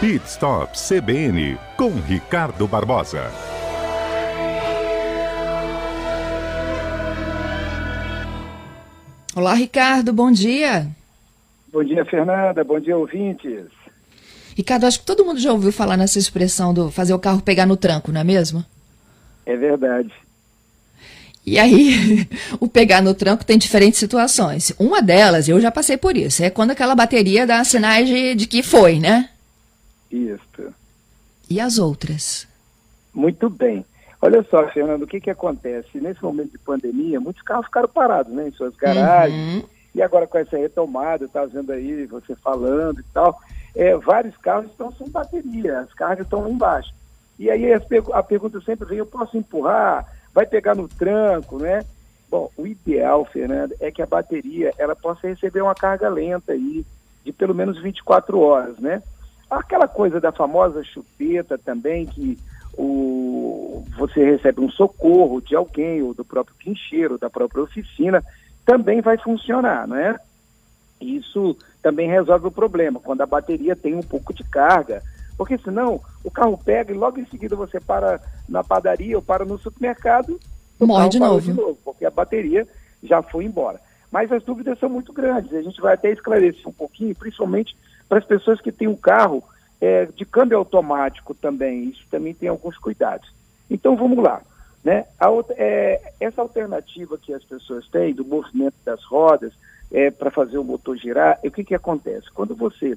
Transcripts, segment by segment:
Pit Stop CBN com Ricardo Barbosa. Olá, Ricardo, bom dia. Bom dia, Fernanda. Bom dia, ouvintes. Ricardo, acho que todo mundo já ouviu falar nessa expressão do fazer o carro pegar no tranco, não é mesmo? É verdade. E aí, o pegar no tranco tem diferentes situações. Uma delas, eu já passei por isso, é quando aquela bateria dá sinais de, de que foi, né? Isso. E as outras? Muito bem. Olha só, Fernando, o que, que acontece? Nesse momento de pandemia, muitos carros ficaram parados né, em suas garagens. Uhum. E agora com essa retomada, está vendo aí você falando e tal, é, vários carros estão sem bateria, as cargas estão lá embaixo. E aí a pergunta sempre vem, eu posso empurrar? vai pegar no tranco, né? Bom, o ideal, Fernando, é que a bateria ela possa receber uma carga lenta aí, de pelo menos 24 horas, né? Aquela coisa da famosa chupeta também, que o, você recebe um socorro de alguém, ou do próprio guincheiro, da própria oficina, também vai funcionar, né? Isso também resolve o problema, quando a bateria tem um pouco de carga, porque senão o carro pega e logo em seguida você para na padaria ou para no supermercado. Morre de novo. de novo. Porque a bateria já foi embora. Mas as dúvidas são muito grandes. A gente vai até esclarecer um pouquinho, principalmente para as pessoas que têm um carro é, de câmbio automático também. Isso também tem alguns cuidados. Então vamos lá. Né? Outra, é, essa alternativa que as pessoas têm do movimento das rodas é, para fazer o motor girar, o que, que acontece? Quando você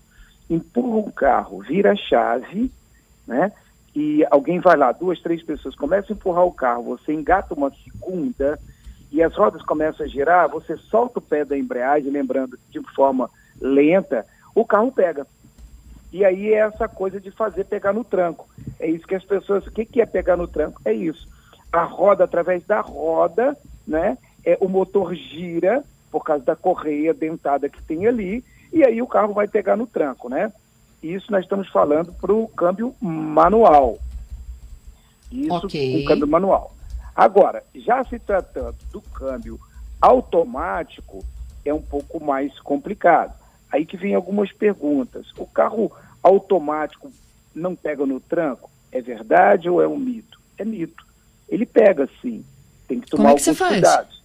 empurra um carro, vira a chave, né? E alguém vai lá, duas, três pessoas começam a empurrar o carro, você engata uma segunda e as rodas começam a girar, você solta o pé da embreagem, lembrando de forma lenta, o carro pega. E aí é essa coisa de fazer pegar no tranco. É isso que as pessoas. O que, que é pegar no tranco? É isso. A roda, através da roda, né? É, o motor gira por causa da correia dentada que tem ali, e aí o carro vai pegar no tranco, né? Isso nós estamos falando para o câmbio manual. Isso, okay. o câmbio manual. Agora, já se tratando do câmbio automático, é um pouco mais complicado. Aí que vem algumas perguntas. O carro automático não pega no tranco? É verdade ou é um mito? É mito. Ele pega sim. Tem que tomar Como é que alguns cuidados.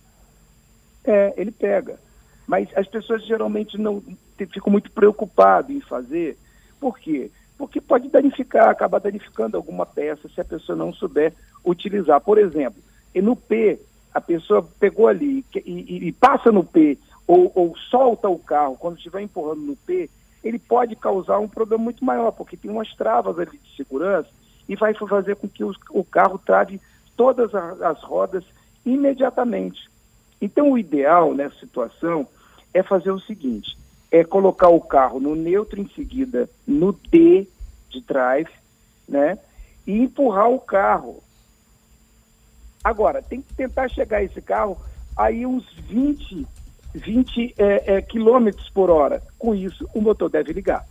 É, ele pega. Mas as pessoas geralmente não ficam muito preocupadas em fazer. Por quê? Porque pode danificar, acabar danificando alguma peça se a pessoa não souber utilizar. Por exemplo, no P, a pessoa pegou ali e, e, e passa no P ou, ou, solta o carro quando estiver empurrando no P, ele pode causar um problema muito maior, porque tem umas travas ali de segurança e vai fazer com que os, o carro trave todas as, as rodas imediatamente. Então, o ideal nessa situação é fazer o seguinte: é colocar o carro no neutro em seguida no D de drive, né? E empurrar o carro. Agora, tem que tentar chegar esse carro aí uns 20, 20 é, é, quilômetros por hora. Com isso, o motor deve ligar.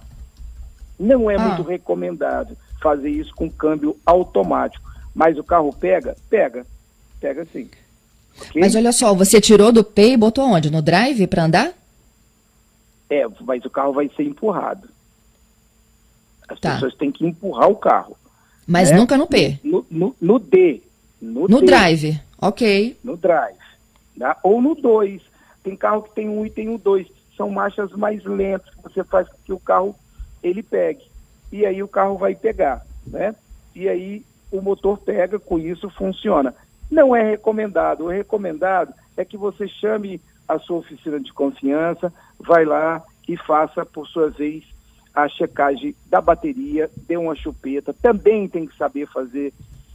Não é ah. muito recomendado fazer isso com câmbio automático. Mas o carro pega? Pega. Pega sim. Okay? Mas olha só, você tirou do P e botou onde? No drive para andar? É, mas o carro vai ser empurrado. As tá. pessoas têm que empurrar o carro. Mas né? nunca no P. No, no, no D. No, no D. drive, ok. No drive. Tá? Ou no 2. Tem carro que tem um e tem o um 2. São marchas mais lentas que você faz com que o carro ele pegue. E aí o carro vai pegar, né? E aí o motor pega, com isso funciona. Não é recomendado. O recomendado é que você chame a sua oficina de confiança, vai lá e faça, por sua vez, a checagem da bateria, dê uma chupeta, também tem que saber fazer.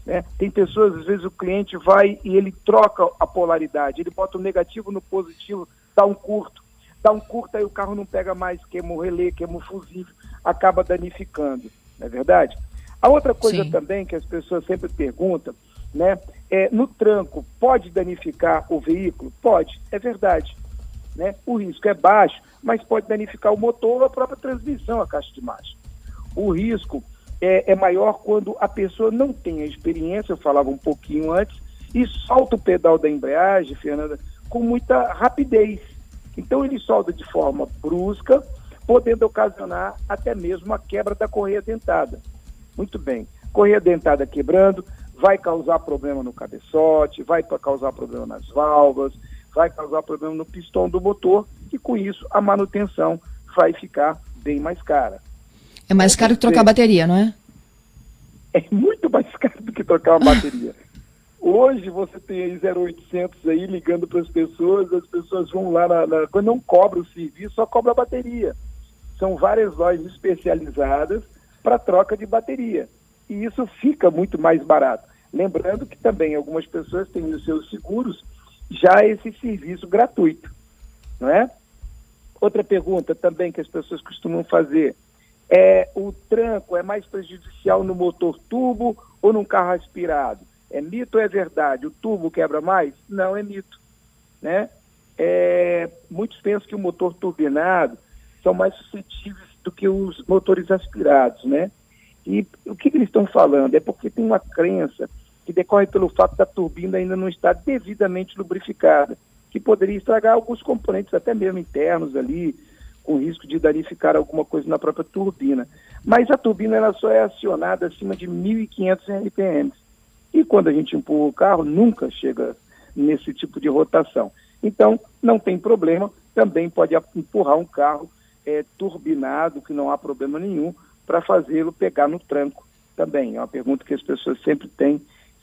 Né? Tem pessoas, às vezes o cliente vai e ele troca a polaridade, ele bota o negativo no positivo, dá um curto, dá um curto, aí o carro não pega mais, queima o relé, queima o fusível, acaba danificando, não é verdade? A outra coisa Sim. também que as pessoas sempre perguntam, né? É, no tranco, pode danificar o veículo? Pode, é verdade. Né? O risco é baixo, mas pode danificar o motor ou a própria transmissão, a caixa de marcha. O risco é, é maior quando a pessoa não tem a experiência, eu falava um pouquinho antes, e solta o pedal da embreagem, Fernanda, com muita rapidez. Então ele solta de forma brusca, podendo ocasionar até mesmo a quebra da correia dentada. Muito bem, correia dentada quebrando, vai causar problema no cabeçote, vai causar problema nas válvulas, vai causar problema no pistão do motor e com isso a manutenção vai ficar bem mais cara. É mais caro que trocar bateria, não é? É muito mais caro do que trocar uma bateria. Hoje você tem aí 0800 aí ligando para as pessoas, as pessoas vão lá, na, na, quando não cobra o serviço, só cobra a bateria. São várias lojas especializadas para troca de bateria. E isso fica muito mais barato. Lembrando que também algumas pessoas têm nos seus seguros já esse serviço gratuito, não é? Outra pergunta também que as pessoas costumam fazer é o tranco é mais prejudicial no motor turbo ou num carro aspirado? É mito ou é verdade? O turbo quebra mais? Não, é mito, né? É, muitos pensam que o motor turbinado são mais suscetíveis do que os motores aspirados, né? E o que, que eles estão falando? É porque tem uma crença que decorre pelo fato da turbina ainda não estar devidamente lubrificada, que poderia estragar alguns componentes, até mesmo internos ali, com risco de danificar alguma coisa na própria turbina. Mas a turbina ela só é acionada acima de 1.500 RPM. E quando a gente empurra o carro, nunca chega nesse tipo de rotação. Então, não tem problema, também pode empurrar um carro é, turbinado, que não há problema nenhum, para fazê-lo pegar no tranco também. É uma pergunta que as pessoas sempre têm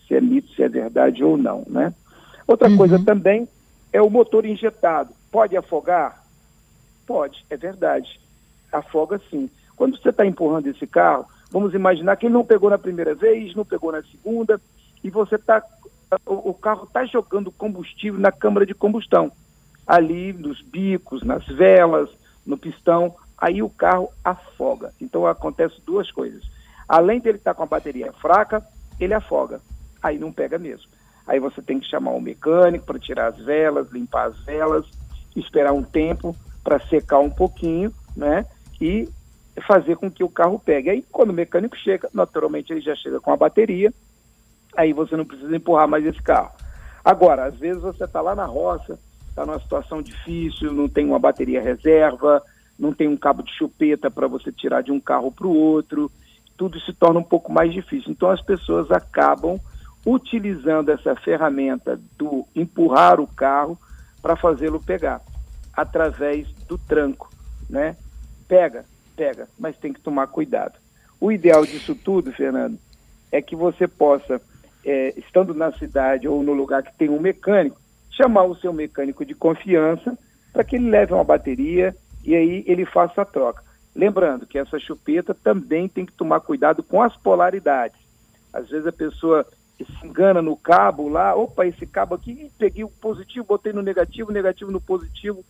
se é mito, se é verdade ou não, né? Outra uhum. coisa também é o motor injetado. Pode afogar? Pode, é verdade. Afoga sim. Quando você está empurrando esse carro, vamos imaginar que ele não pegou na primeira vez, não pegou na segunda, e você está. O, carro está jogando combustível na câmara de combustão. Ali nos bicos, nas velas, no pistão, aí o carro afoga. Então acontece duas coisas. Além dele estar tá com a bateria fraca, ele afoga aí não pega mesmo. Aí você tem que chamar um mecânico para tirar as velas, limpar as velas, esperar um tempo para secar um pouquinho, né? E fazer com que o carro pegue. Aí quando o mecânico chega, naturalmente ele já chega com a bateria, aí você não precisa empurrar mais esse carro. Agora, às vezes você está lá na roça, está numa situação difícil, não tem uma bateria reserva, não tem um cabo de chupeta para você tirar de um carro para o outro, tudo se torna um pouco mais difícil. Então as pessoas acabam utilizando essa ferramenta do empurrar o carro para fazê-lo pegar, através do tranco, né? Pega, pega, mas tem que tomar cuidado. O ideal disso tudo, Fernando, é que você possa, é, estando na cidade ou no lugar que tem um mecânico, chamar o seu mecânico de confiança para que ele leve uma bateria e aí ele faça a troca. Lembrando que essa chupeta também tem que tomar cuidado com as polaridades. Às vezes a pessoa se engana no cabo lá, opa, esse cabo aqui, peguei o positivo, botei no negativo, negativo no positivo,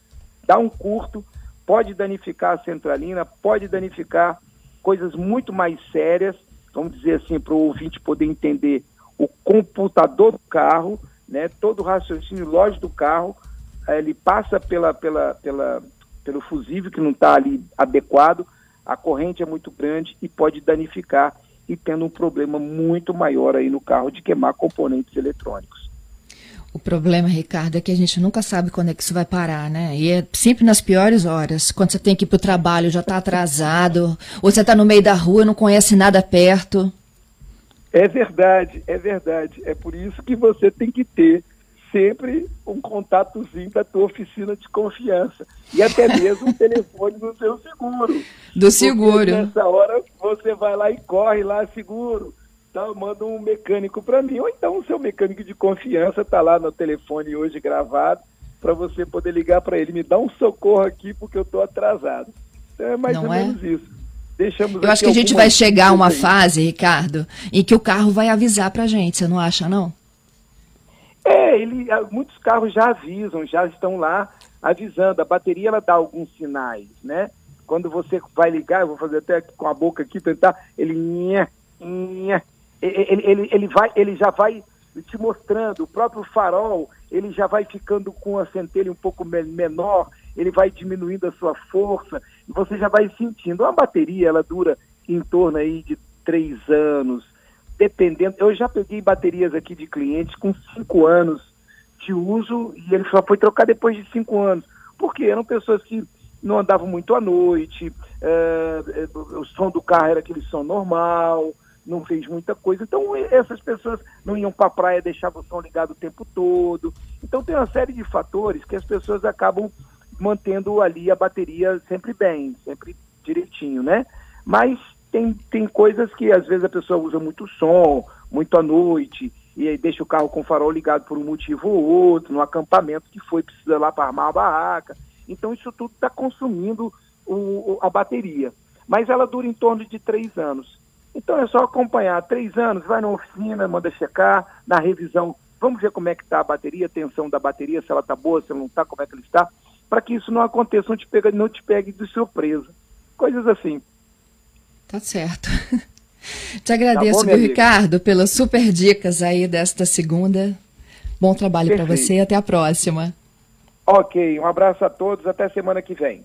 dá um curto, pode danificar a centralina, pode danificar coisas muito mais sérias, vamos dizer assim, para o ouvinte poder entender o computador do carro, né, todo o raciocínio lógico do carro, eh, ele passa pela, pela, pela, pelo fusível que não está ali adequado, a corrente é muito grande e pode danificar e tendo um problema muito maior aí no carro de queimar componentes eletrônicos. O problema, Ricardo, é que a gente nunca sabe quando é que isso vai parar, né? E é sempre nas piores horas, quando você tem que ir para o trabalho, já está atrasado, ou você está no meio da rua, não conhece nada perto. É verdade, é verdade. É por isso que você tem que ter sempre um contatozinho da tua oficina de confiança. E até mesmo o telefone do seu seguro. Do seguro. nessa hora você vai lá e corre lá, seguro. Tá, manda um mecânico para mim. Ou então o seu mecânico de confiança está lá no telefone hoje gravado para você poder ligar para ele. Me dá um socorro aqui porque eu estou atrasado. Então é mais Não ou é? menos isso. Deixamos eu acho que a gente vai chegar a uma fase, Ricardo, em que o carro vai avisar para gente, você não acha, não? É, ele, ah, muitos carros já avisam, já estão lá avisando. A bateria ela dá alguns sinais, né? Quando você vai ligar, eu vou fazer até com a boca aqui tentar, ele nha, nha, ele, ele, ele, vai, ele já vai te mostrando, o próprio farol, ele já vai ficando com a centelha um pouco menor, ele vai diminuindo a sua força, e você já vai sentindo. A bateria, ela dura em torno aí de três anos, dependendo. Eu já peguei baterias aqui de clientes com cinco anos de uso e ele só foi trocar depois de cinco anos. Porque eram pessoas que não andavam muito à noite, é, o som do carro era aquele som normal, não fez muita coisa. Então, essas pessoas não iam para a praia, deixavam o som ligado o tempo todo. Então, tem uma série de fatores que as pessoas acabam mantendo ali a bateria sempre bem, sempre direitinho, né? Mas tem, tem coisas que às vezes a pessoa usa muito som, muito à noite, e aí deixa o carro com o farol ligado por um motivo ou outro, no acampamento que foi, precisa lá para armar a barraca. Então isso tudo está consumindo o, a bateria. Mas ela dura em torno de três anos. Então é só acompanhar. Três anos, vai na oficina, manda checar, na revisão, vamos ver como é que está a bateria, a tensão da bateria, se ela está boa, se ela não está, como é que ela está, para que isso não aconteça, não te, pega, não te pegue de surpresa. Coisas assim. Tá certo. Te agradeço, tá bom, Ricardo, pelas super dicas aí desta segunda. Bom trabalho para você e até a próxima. Ok, um abraço a todos, até semana que vem.